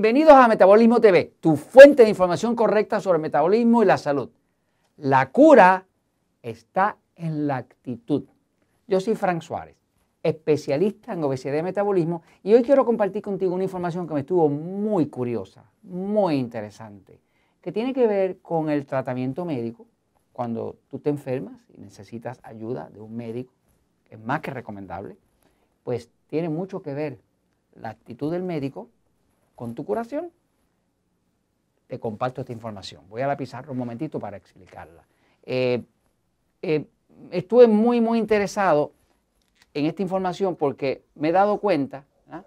Bienvenidos a Metabolismo TV, tu fuente de información correcta sobre metabolismo y la salud. La cura está en la actitud. Yo soy Frank Suárez, especialista en obesidad y metabolismo, y hoy quiero compartir contigo una información que me estuvo muy curiosa, muy interesante, que tiene que ver con el tratamiento médico. Cuando tú te enfermas y necesitas ayuda de un médico, es más que recomendable, pues tiene mucho que ver la actitud del médico con tu curación, te comparto esta información. Voy a la pizarra un momentito para explicarla. Eh, eh, estuve muy, muy interesado en esta información porque me he dado cuenta ¿ah?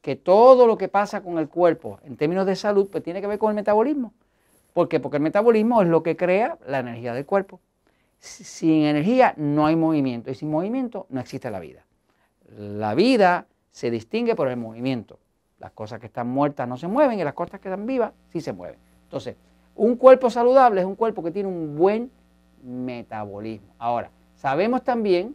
que todo lo que pasa con el cuerpo en términos de salud pues tiene que ver con el metabolismo. ¿Por qué? Porque el metabolismo es lo que crea la energía del cuerpo. Sin energía no hay movimiento y sin movimiento no existe la vida. La vida se distingue por el movimiento. Las cosas que están muertas no se mueven y las cosas que están vivas sí se mueven. Entonces, un cuerpo saludable es un cuerpo que tiene un buen metabolismo. Ahora, sabemos también,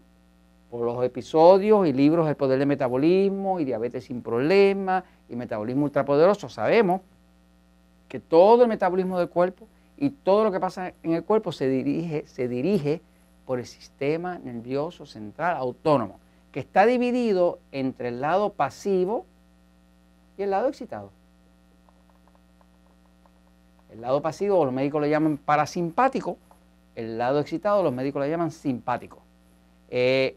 por los episodios y libros El Poder del Metabolismo y Diabetes sin Problemas y Metabolismo Ultrapoderoso, sabemos que todo el metabolismo del cuerpo y todo lo que pasa en el cuerpo se dirige, se dirige por el sistema nervioso central autónomo, que está dividido entre el lado pasivo y el lado excitado. El lado pasivo los médicos le llaman parasimpático, el lado excitado los médicos le llaman simpático. Eh,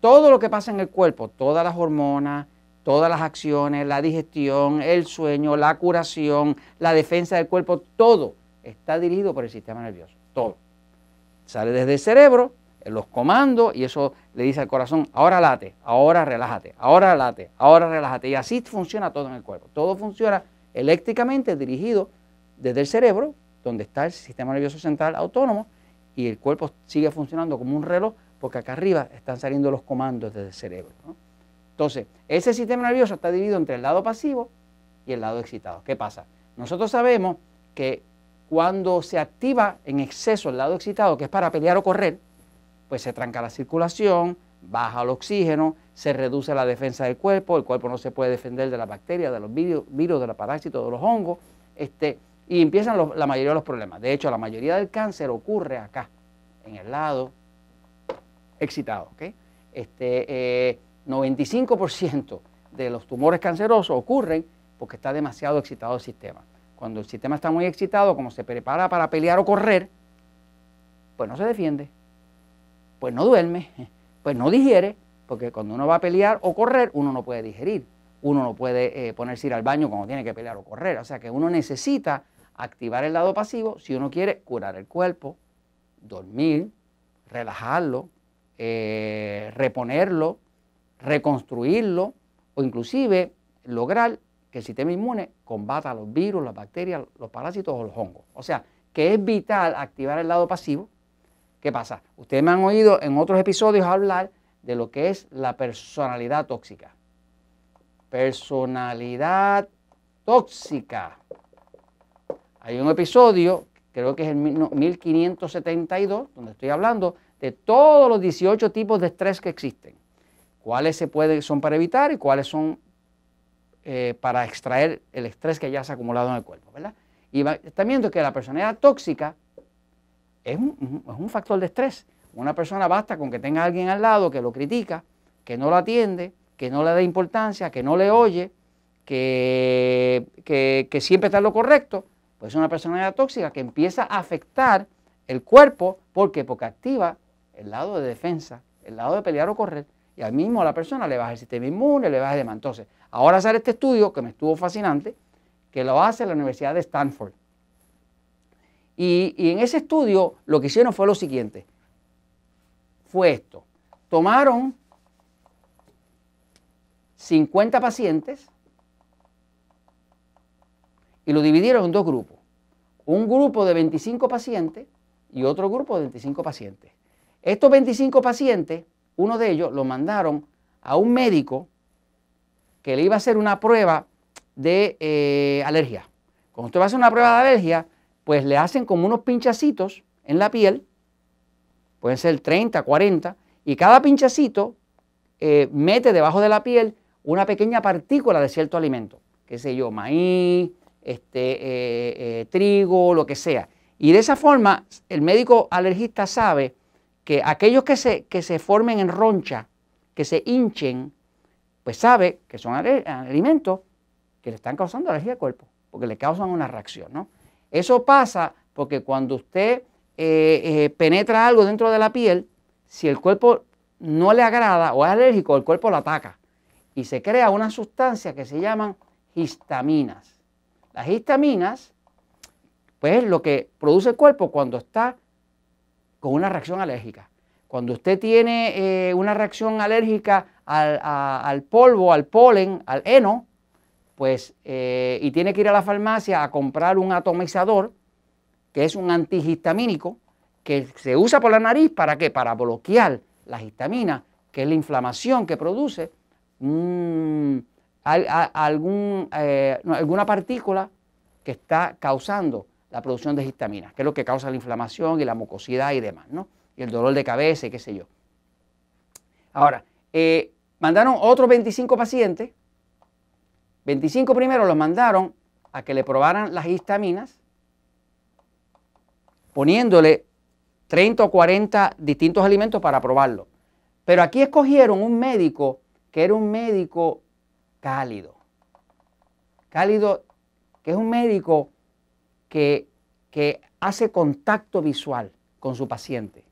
todo lo que pasa en el cuerpo, todas las hormonas, todas las acciones, la digestión, el sueño, la curación, la defensa del cuerpo, todo está dirigido por el sistema nervioso, todo. Sale desde el cerebro, los comandos y eso le dice al corazón, ahora late, ahora relájate, ahora late, ahora relájate. Y así funciona todo en el cuerpo. Todo funciona eléctricamente dirigido desde el cerebro, donde está el sistema nervioso central autónomo, y el cuerpo sigue funcionando como un reloj porque acá arriba están saliendo los comandos desde el cerebro. Entonces, ese sistema nervioso está dividido entre el lado pasivo y el lado excitado. ¿Qué pasa? Nosotros sabemos que cuando se activa en exceso el lado excitado, que es para pelear o correr, pues se tranca la circulación, baja el oxígeno, se reduce la defensa del cuerpo, el cuerpo no se puede defender de las bacterias, de los virus, de los parásitos, de los hongos, este, y empiezan la mayoría de los problemas. De hecho, la mayoría del cáncer ocurre acá, en el lado excitado. Este, 95% eh, de los tumores cancerosos ocurren porque está demasiado excitado el sistema. Cuando el sistema está muy excitado, como se prepara para pelear o correr, pues no se defiende pues no duerme, pues no digiere, porque cuando uno va a pelear o correr, uno no puede digerir, uno no puede eh, ponerse ir al baño cuando tiene que pelear o correr. O sea que uno necesita activar el lado pasivo si uno quiere curar el cuerpo, dormir, relajarlo, eh, reponerlo, reconstruirlo o inclusive lograr que el sistema inmune combata los virus, las bacterias, los parásitos o los hongos. O sea, que es vital activar el lado pasivo ¿Qué pasa? Ustedes me han oído en otros episodios hablar de lo que es la personalidad tóxica. Personalidad tóxica. Hay un episodio, creo que es el 1572, donde estoy hablando de todos los 18 tipos de estrés que existen. Cuáles se pueden, son para evitar y cuáles son eh, para extraer el estrés que ya se ha acumulado en el cuerpo. ¿verdad? Y están viendo que la personalidad tóxica es un, factor de estrés. Una persona basta con que tenga alguien al lado que lo critica, que no lo atiende, que no le da importancia, que no le oye, que, que, siempre está en lo correcto, pues es una personalidad tóxica que empieza a afectar el cuerpo. ¿Por qué? Porque activa el lado de defensa, el lado de pelear o correr, y al mismo a la persona le baja el sistema inmune, le baja el demás. Entonces, ahora sale este estudio que me estuvo fascinante, que lo hace la Universidad de Stanford. Y, en ese estudio lo que hicieron fue lo siguiente. Fue esto. Tomaron 50 pacientes y lo dividieron en dos grupos. Un grupo de 25 pacientes y otro grupo de 25 pacientes. Estos 25 pacientes, uno de ellos lo mandaron a un médico que le iba a hacer una prueba de eh, alergia. Cuando usted va a hacer una prueba de alergia, pues le hacen como unos pinchacitos en la piel, pueden ser 30, 40, y cada pinchacito eh, mete debajo de la piel una pequeña partícula de cierto alimento. qué sé yo, maíz, este, eh, eh, trigo, lo que sea. Y de esa forma, el médico alergista sabe que aquellos que se, que se formen en roncha, que se hinchen, pues sabe que son alimentos que le están causando alergia al cuerpo, porque le causan una reacción. ¿no? Eso pasa porque cuando usted eh, penetra algo dentro de la piel, si el cuerpo no le agrada o es alérgico, el cuerpo lo ataca y se crea una sustancia que se llaman histaminas. Las histaminas, pues es lo que produce el cuerpo cuando está con una reacción alérgica. Cuando usted tiene eh, una reacción alérgica al, polvo, al polen, al heno, pues, eh, y tiene que ir a la farmacia a comprar un atomizador, que es un antihistamínico, que se usa por la nariz, ¿para qué? Para bloquear la histamina, que es la inflamación que produce algún, eh, alguna partícula que está causando la producción de histamina, que es lo que causa la inflamación y la mucosidad y demás, ¿no? Y el dolor de cabeza y qué sé yo. Ahora, eh, mandaron otros 25 pacientes, 25 primero los mandaron a que le probaran las histaminas, poniéndole 30 o 40 distintos alimentos para probarlo. Pero aquí escogieron un médico que era un médico cálido. Cálido, que es un médico que, hace contacto visual con su paciente.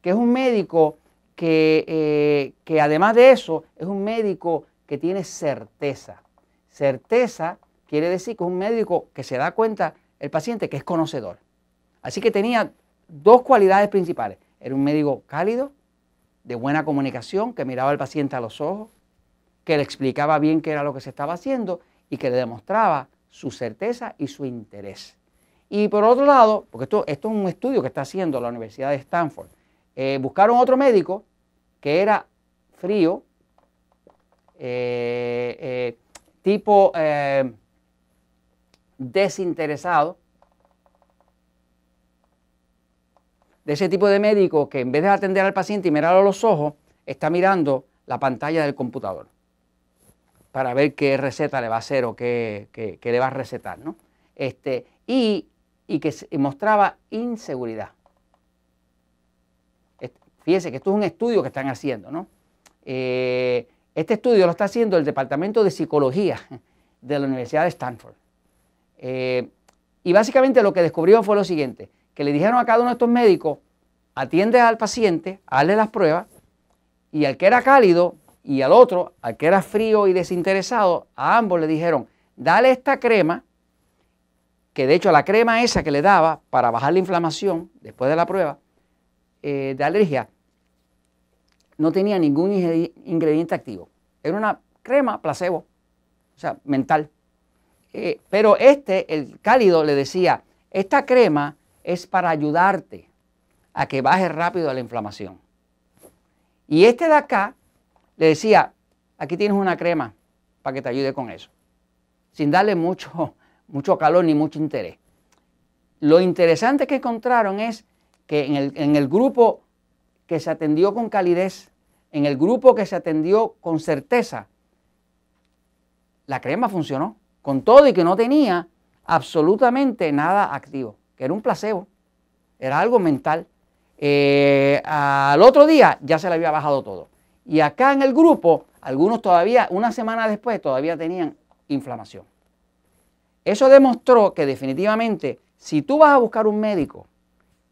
Que es un médico que, eh, que además de eso es un médico que tiene certeza. Certeza quiere decir que es un médico que se da cuenta el paciente que es conocedor. Así que tenía dos cualidades principales. Era un médico cálido, de buena comunicación, que miraba al paciente a los ojos, que le explicaba bien qué era lo que se estaba haciendo y que le demostraba su certeza y su interés. Y por otro lado, porque esto, es un estudio que está haciendo la Universidad de Stanford, eh, buscaron otro médico que era frío, eh, eh, tipo desinteresado, de ese tipo de médico que en vez de atender al paciente y mirarlo a los ojos, está mirando la pantalla del computador para ver qué receta le va a hacer o qué, le va a recetar, ¿no? Este, y, que mostraba inseguridad. Fíjense que esto es un estudio que están haciendo, ¿no? Eh, este estudio lo está haciendo el Departamento de Psicología de la Universidad de Stanford. Eh, y básicamente lo que descubrieron fue lo siguiente, que le dijeron a cada uno de estos médicos, atiende al paciente, hazle las pruebas, y al que era cálido, y al otro, al que era frío y desinteresado, a ambos le dijeron, dale esta crema, que de hecho la crema esa que le daba para bajar la inflamación después de la prueba eh, de alergia, no tenía ningún ingrediente activo. Era una crema placebo, o sea, mental. Eh, pero este, el cálido, le decía, esta crema es para ayudarte a que baje rápido la inflamación. Y este de acá le decía, aquí tienes una crema para que te ayude con eso, sin darle mucho, mucho calor ni mucho interés. Lo interesante que encontraron es que en el, en el grupo que se atendió con calidez, en el grupo que se atendió con certeza, la crema funcionó, con todo y que no tenía absolutamente nada activo, que era un placebo, era algo mental. Eh, al otro día ya se le había bajado todo. Y acá en el grupo, algunos todavía, una semana después, todavía tenían inflamación. Eso demostró que definitivamente, si tú vas a buscar un médico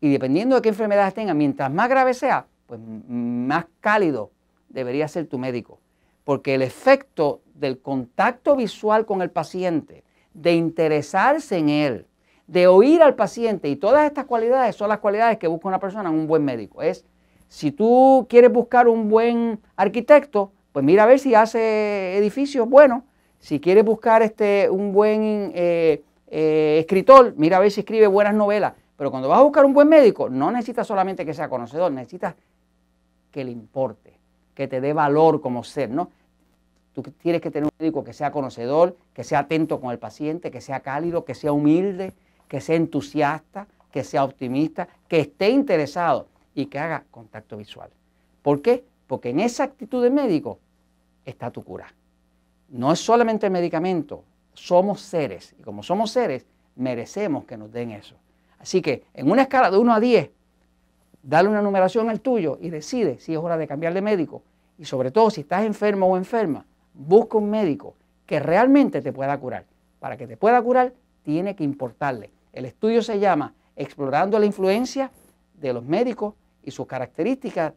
y dependiendo de qué enfermedades tenga, mientras más grave sea, pues más cálido debería ser tu médico. Porque el efecto del contacto visual con el paciente, de interesarse en él, de oír al paciente y todas estas cualidades son las cualidades que busca una persona en un buen médico. Es si tú quieres buscar un buen arquitecto, pues mira a ver si hace edificios buenos. Si quieres buscar este, un buen eh, eh, escritor, mira a ver si escribe buenas novelas. Pero cuando vas a buscar un buen médico, no necesitas solamente que sea conocedor, necesitas que le importe, que te dé valor como ser, ¿no? Tú tienes que tener un médico que sea conocedor, que sea atento con el paciente, que sea cálido, que sea humilde, que sea entusiasta, que sea optimista, que esté interesado y que haga contacto visual. ¿Por qué? Porque en esa actitud de médico está tu cura. no es solamente el medicamento, somos seres. Y como somos seres, merecemos que nos den eso. Así que en una escala de 1 a 10, dale una numeración al tuyo y decide si es hora de cambiar de médico. Y sobre todo, si estás enfermo o enferma, busca un médico que realmente te pueda curar. Para que te pueda curar, tiene que importarle. El estudio se llama Explorando la influencia de los médicos y sus características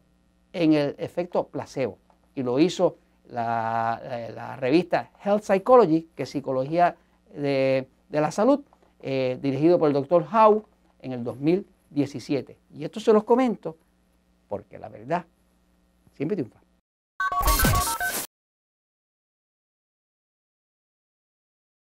en el efecto placebo. Y lo hizo la, eh, revista Health Psychology, que es Psicología de, la Salud, eh, dirigido por el doctor Howe en el 2017. Y esto se los comento porque la verdad siempre triunfa.